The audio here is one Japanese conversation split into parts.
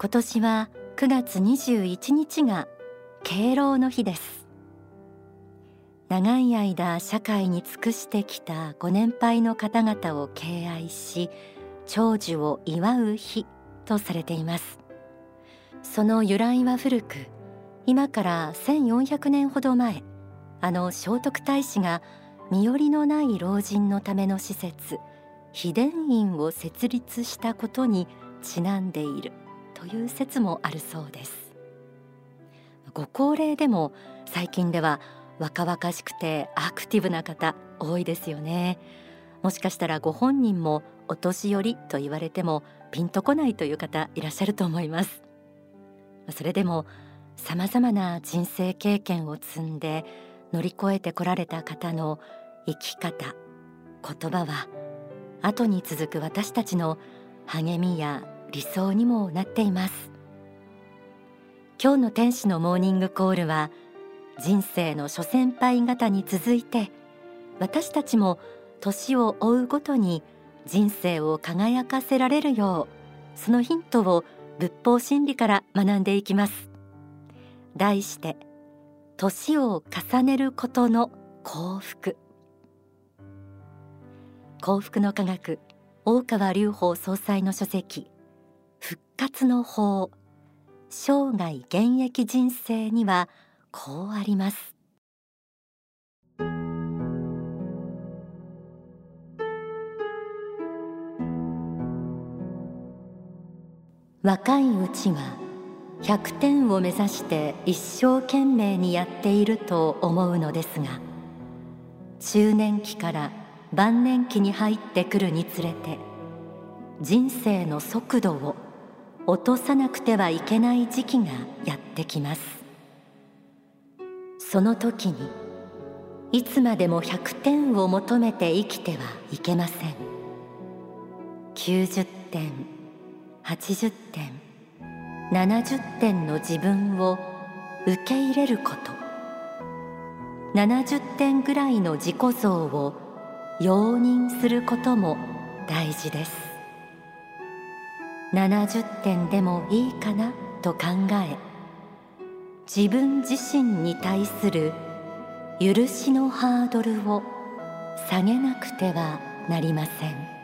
今年は9月21日が敬老の日です。長い間社会に尽くしてきたご年配の方々を敬愛し長寿を祝う日とされています。その由来は古く今から1400年ほど前あの聖徳太子が身寄りのない老人のための施設秘伝院を設立したことにちなんでいる。という説もあるそうです。ご高齢でも最近では若々しくてアクティブな方多いですよね。もしかしたらご本人もお年寄りと言われてもピンとこないという方いらっしゃると思います。それでも様々な人生経験を積んで乗り越えてこられた方の生き方言葉は後に続く私たちの励みや理想にもなっています。今日の天使のモーニングコールは人生の諸先輩方に続いて私たちも年を追うごとに人生を輝かせられるようそのヒントを仏法真理から学んでいきます。題して年を重ねることの幸福。幸福の科学大川隆法総裁の書籍活の法。生涯現役人生にはこうあります。若いうちは100点を目指して一生懸命にやっていると思うのですが中年期から晩年期に入ってくるにつれて人生の速度を落とさなくてはいけない時期がやってきます。その時にいつまでも100点を求めて生きてはいけません。90点80点70点の自分を受け入れること。70点ぐらいの自己像を容認することも大事です。70点でもいいかなと考え自分自身に対する許しのハードルを下げなくてはなりません。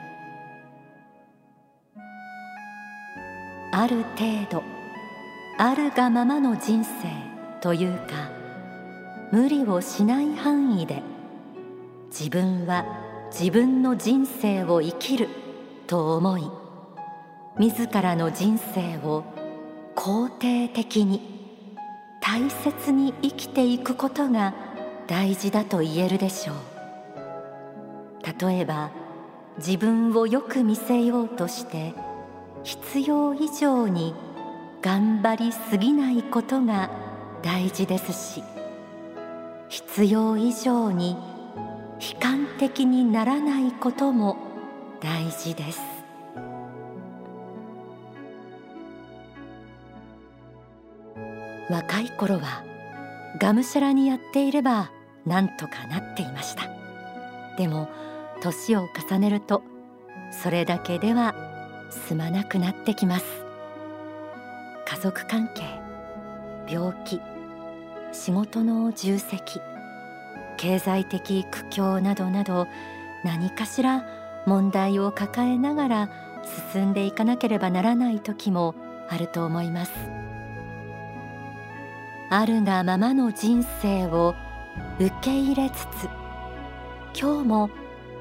ある程度あるがままの人生というか無理をしない範囲で自分は自分の人生を生きると思い自らの人生を肯定的に大切に生きていくことが大事だと言えるでしょう。例えば自分をよく見せようとして必要以上に頑張りすぎないことが大事ですし必要以上に悲観的にならないことも大事です。若い頃はがむしゃらにやっていればなんとかなっていました。でも年を重ねるとそれだけでは済まなくなってきます。家族関係病気仕事の重責経済的苦境などなど何かしら問題を抱えながら進んでいかなければならない時もあると思います。あるがままの人生を受け入れつつ今日も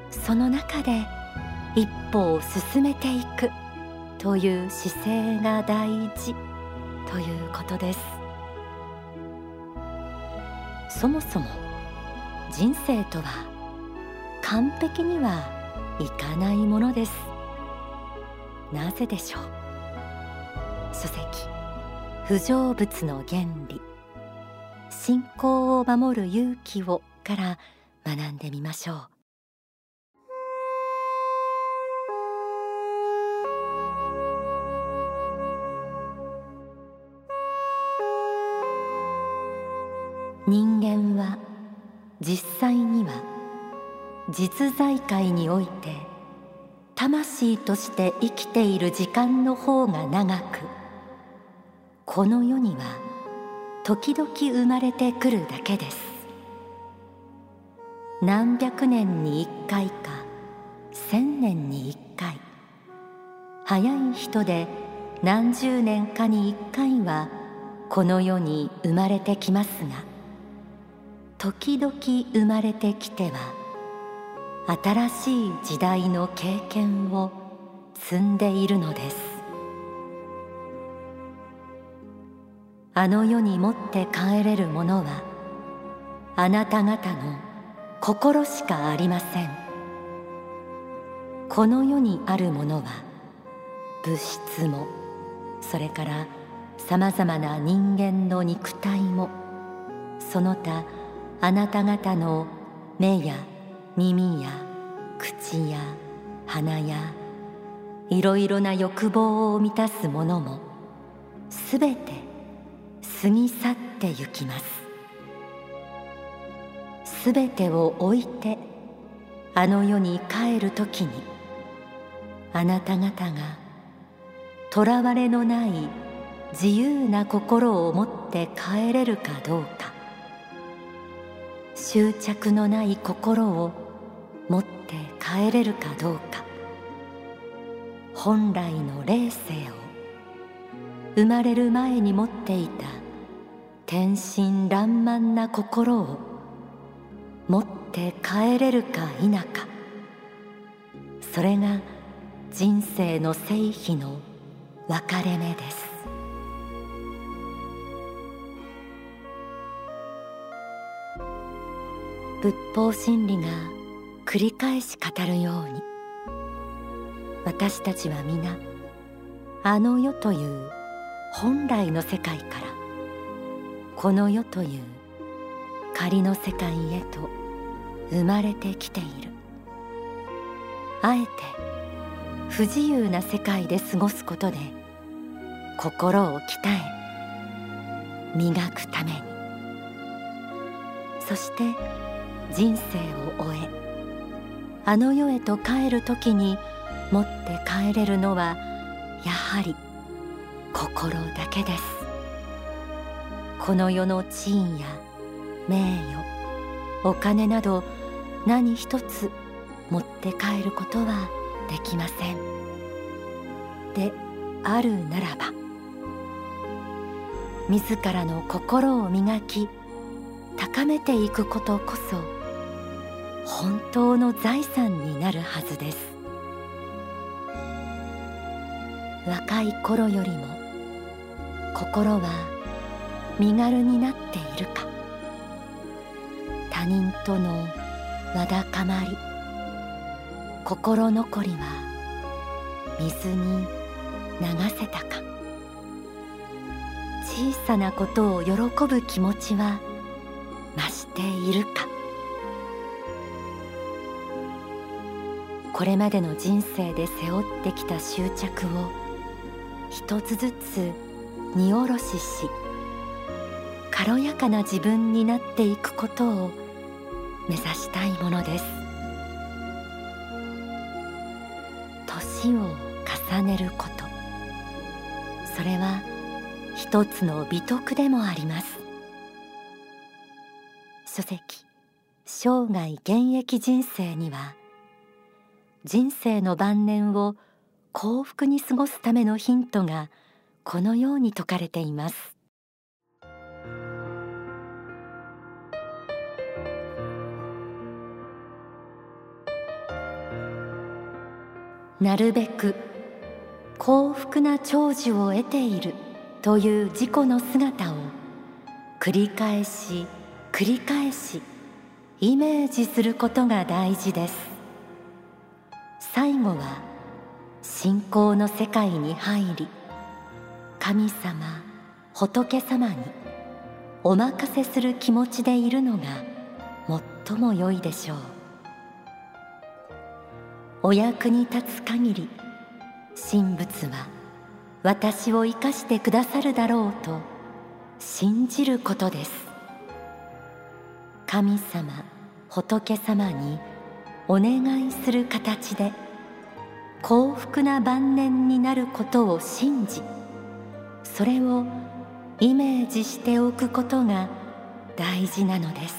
その中で一歩を進めていくという姿勢が大事ということです。そもそも人生とは完璧にはいかないものです。なぜでしょう？書籍不成仏の原理。信仰を守る勇気をから学んでみましょう。人間は実際には実在界において魂として生きている時間の方が長くこの世には時々生まれてくるだけです。何百年に一回か千年に一回。早い人で何十年かに一回はこの世に生まれてきますが時々生まれてきては新しい時代の経験を積んでいるのです。あの世に持って帰れるものはあなた方の心しかありません。この世にあるものは物質もそれからさまざまな人間の肉体もその他あなた方の目や耳や口や鼻やいろいろな欲望を満たすものもすべて過ぎ去ってゆきます。すべてを置いてあの世に帰るときにあなた方がとらわれのない自由な心を持って帰れるかどうか。執着のない心を持って帰れるかどうか。本来の霊性を生まれる前に持っていた天真爛漫な心を持って帰れるか否か。それが人生の成否の分かれ目です。仏法真理が繰り返し語るように私たちは皆あの世という本来の世界からこの世という仮の世界へと生まれてきている。あえて不自由な世界で過ごすことで心を鍛え磨くために。そして人生を終えあの世へと帰る時に持って帰れるのはやはり心だけです。この世の地位や名誉お金など何一つ持って帰ることはできません。であるならば自らの心を磨き高めていくことこそ本当の財産になるはずです。若い頃よりも心は身軽になっているか。他人とのわだかまり心残りは水に流せたか。小さなことを喜ぶ気持ちは増しているか。これまでの人生で背負ってきた執着を一つずつ荷下ろしし軽やかな自分になっていくことを目指したいものです。年を重ねること。それは一つの美徳でもあります。書籍。生涯現役人生には人生の晩年を幸福に過ごすためのヒントがこのように説かれています。なるべく幸福な長寿を得ているという自己の姿を繰り返し繰り返しイメージすることが大事です。最後は信仰の世界に入り神様仏様にお任せする気持ちでいるのが最も良いでしょう。お役に立つ限り神仏は私を生かしてくださるだろうと信じることです。神様仏様にお願いする形で幸福な晩年になることを信じそれをイメージしておくことが大事なのです。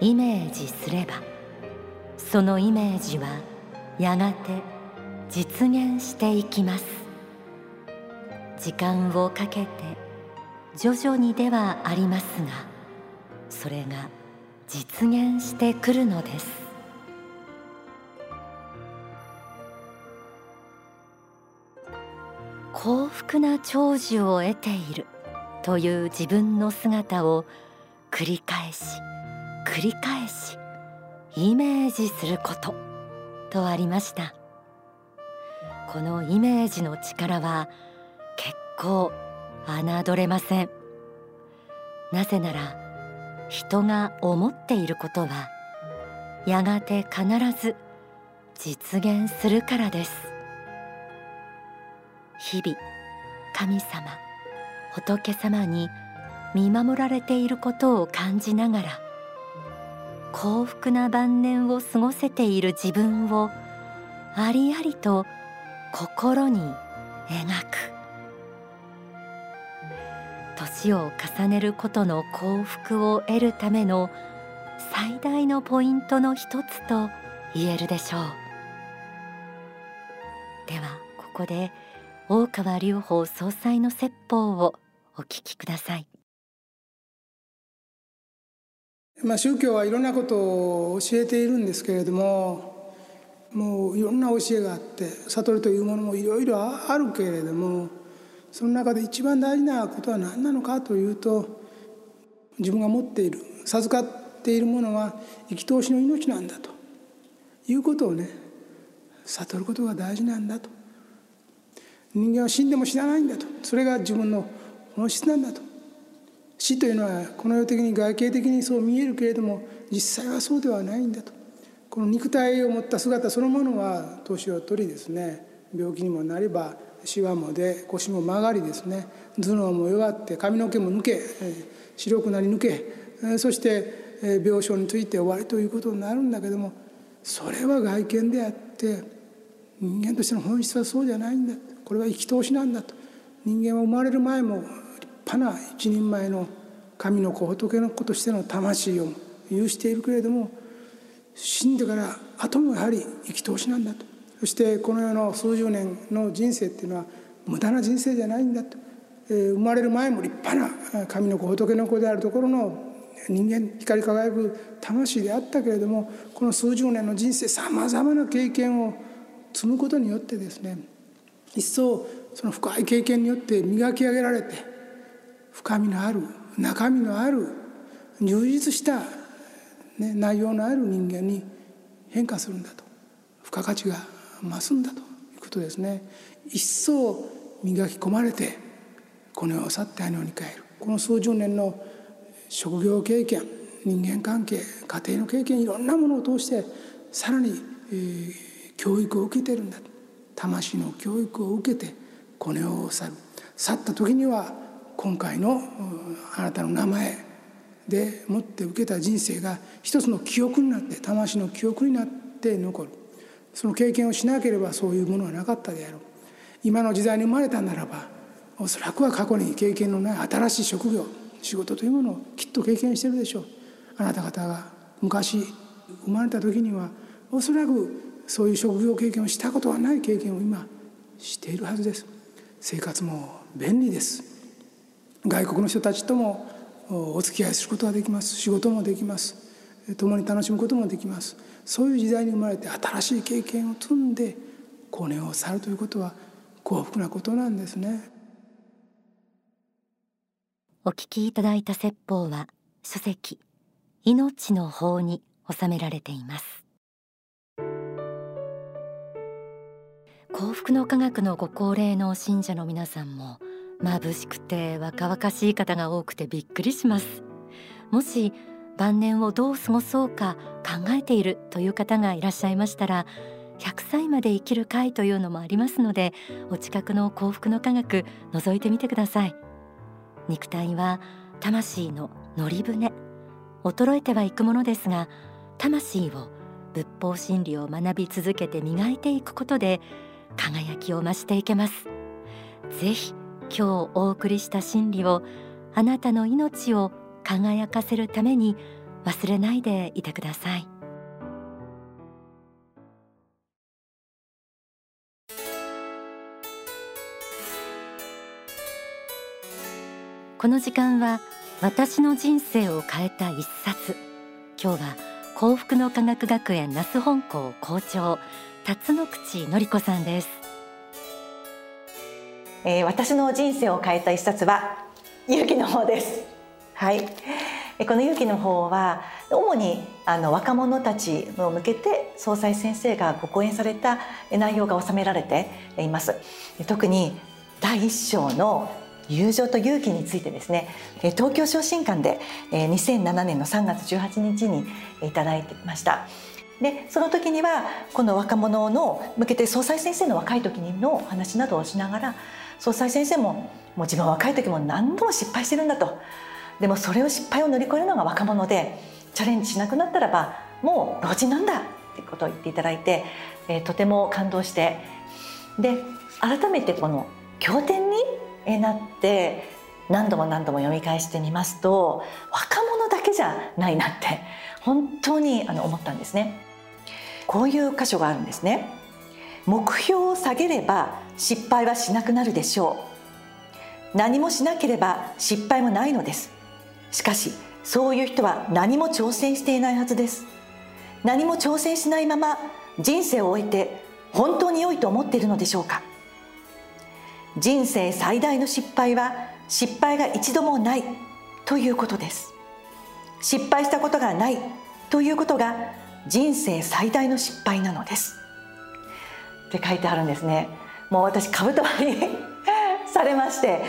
イメージすればそのイメージはやがて実現していきます。時間をかけて徐々にではありますがそれが実現してくるのです。幸福な長寿を得ているという自分の姿を繰り返し繰り返しイメージすることとありました。このイメージの力は結構侮れません。なぜなら人が思っていることはやがて必ず実現するからです。日々神様仏様に見守られていることを感じながら幸福な晩年を過ごせている自分をありありと心に描く。年を重ねることの幸福を得るための最大のポイントの一つと言えるでしょう。ではここで大川隆法総裁の説法をお聞きください。まあ、宗教はいろんなことを教えているんですけれどももういろんな教えがあって悟りというものもいろいろあるけれどもその中で一番大事なことは何なのかというと自分が持っている授かっているものは生き通しの命なんだと。いうことをね悟ることが大事なんだと。人間は死んでも死なないんだと。それが自分の本質なんだと。死というのはこの世的に外形的にそう見えるけれども実際はそうではないんだと。この肉体を持った姿そのものは年を取りですね。病気にもなればしわもで腰も曲がりですね。頭脳も弱って髪の毛も抜け白くなり抜けそして病床について終わりということになるんだけどもそれは外見であって人間としての本質はそうじゃないんだ。これは生き通しなんだと。人間は生まれる前も立派な一人前の神の子仏の子としての魂を有しているけれども死んでから後もやはり生き通しなんだと。そしてこの世の数十年の人生っていうのは無駄な人生じゃないんだと、えー、生まれる前も立派な神の子仏の子であるところの人間光り輝く魂であったけれどもこの数十年の人生さまざまな経験を積むことによってですね一層その深い経験によって磨き上げられて深みのある中身のある充実した、ね、内容のある人間に変化するんだと。付加価値が増すんだということですね。一層磨き込まれてこの世を去ってあの世に帰る。この数十年の職業経験人間関係家庭の経験いろんなものを通してさらに、えー、教育を受けてるんだ。魂の教育を受けてこの世を去る。去った時には今回のあなたの名前でもって受けた人生が一つの記憶になって魂の記憶になって残る。その経験をしなければそういうものはなかったであろう。今の時代に生まれたならばおそらくは過去に経験のない新しい職業仕事というものをきっと経験してるでしょう。あなた方が昔生まれた時にはおそらくそういう職業経験をしたことはない経験を今しているはずです。生活も便利です。外国の人たちともお付き合いすることができます。仕事もできます。共に楽しむこともできます。そういう時代に生まれて新しい経験を積んでこの世を去るということは幸福なことなんですね。お聞きいただいた説法は書籍命の法に収められています。幸福の科学のご高齢の信者の皆さんも眩しくて若々しい方が多くてびっくりします。もし晩年をどう過ごそうか考えているという方がいらっしゃいましたら100歳まで生きる会というのもありますのでお近くの幸福の科学覗いてみてください。肉体は魂の乗り船。衰えてはいくものですが魂を仏法真理を学び続けて磨いていくことで輝きを増していけます。ぜひ今日お送りした真理をあなたの命を輝かせるために忘れないでいてください。この時間は私の人生を変えた一冊。今日は幸福の科学学園那須本校校長辰野口のり子さんです、えー、私の人生を変えた一冊は勇気の方です。はい。この勇気の方は主にあの若者たちを向けて総裁先生がご講演された内容が収められています。特に第一章の友情と勇気についてですね東京昇進館で2007年の3月18日にいただいてました。でその時にはこの若者の向けて総裁先生の若い時の話などをしながら総裁先生ももう自分は若い時も何度も失敗してるんだとでもそれを失敗を乗り越えるのが若者でチャレンジしなくなったらばもう老人なんだっていうことを言っていただいて、えー、とても感動してで改めてこの経典になって何度も何度も読み返してみますと若者だけじゃないなって本当にあの思ったんですね。こういう箇所があるんですね。目標を下げれば失敗はしなくなるでしょう。何もしなければ失敗もないのです。しかしそういう人は何も挑戦していないはずです。何も挑戦しないまま人生を終えて本当に良いと思っているのでしょうか人生最大の失敗は失敗が一度もないということです失敗したことがないということが人生最大の失敗なのですって書いてあるんですねもう私かぶと割りされまして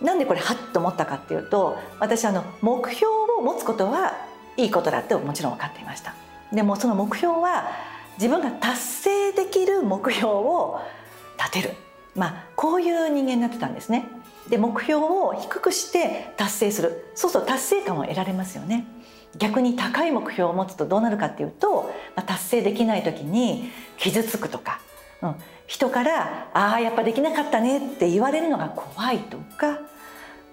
なんでこれハッと思ったかっていうと私あの目標を持つことはいいことだってもちろん分かっていましたでもその目標は自分が達成できる目標を立てるまあ、こういう人間になってたんですね。で目標を低くして達成するそうすると達成感を得られますよね。逆に高い目標を持つとどうなるかっていうと、まあ、達成できない時に傷つくとか、うん、人から「ああやっぱできなかったね」って言われるのが怖いとか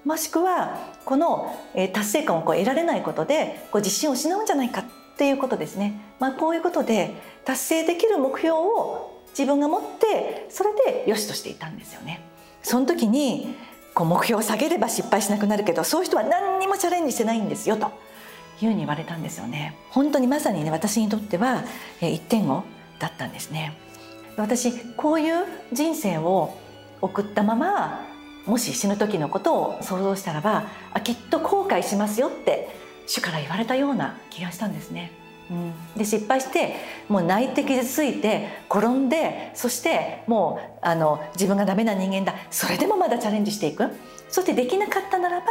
もしくはこの、達成感をこう得られないことでこう自信を失うんじゃないかっていうことですね。まあ、こういうことで達成できる目標を自分が持ってそれでよしとしていたんですよね。その時にこう目標を下げれば失敗しなくなるけどそういう人は何にもチャレンジしてないんですよというふうに言われたんですよね。本当にまさにね私にとっては一点をだったんですね。私こういう人生を送ったままもし死ぬ時のことを想像したらばあきっと後悔しますよって主から言われたような気がしたんですね。うん、で失敗してもう泣いて傷ついて転んでそしてもうあの自分がダメな人間だ。それでもまだチャレンジしていく。そしてできなかったならば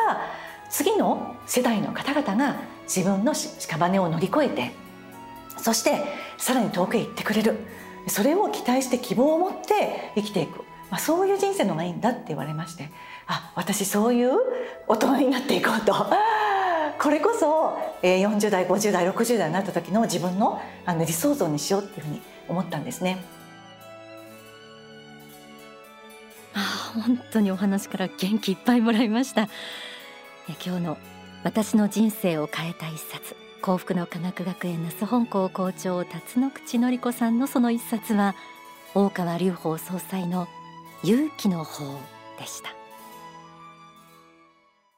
次の世代の方々が自分の屍を乗り越えてそしてさらに遠くへ行ってくれる。それを期待して希望を持って生きていく、まあ、そういう人生の方がいいんだって言われましてあ私そういう大人になっていこうと。これこそ40代50代60代になった時の自分のあの理想像にしようっていうふうに思ったんですね。あ本当にお話から元気いっぱいもらいました今日の私の人生を変えた一冊幸福の科学学園那須本校校長辰野口典子さんのその一冊は大川隆法総裁の勇気の法でした。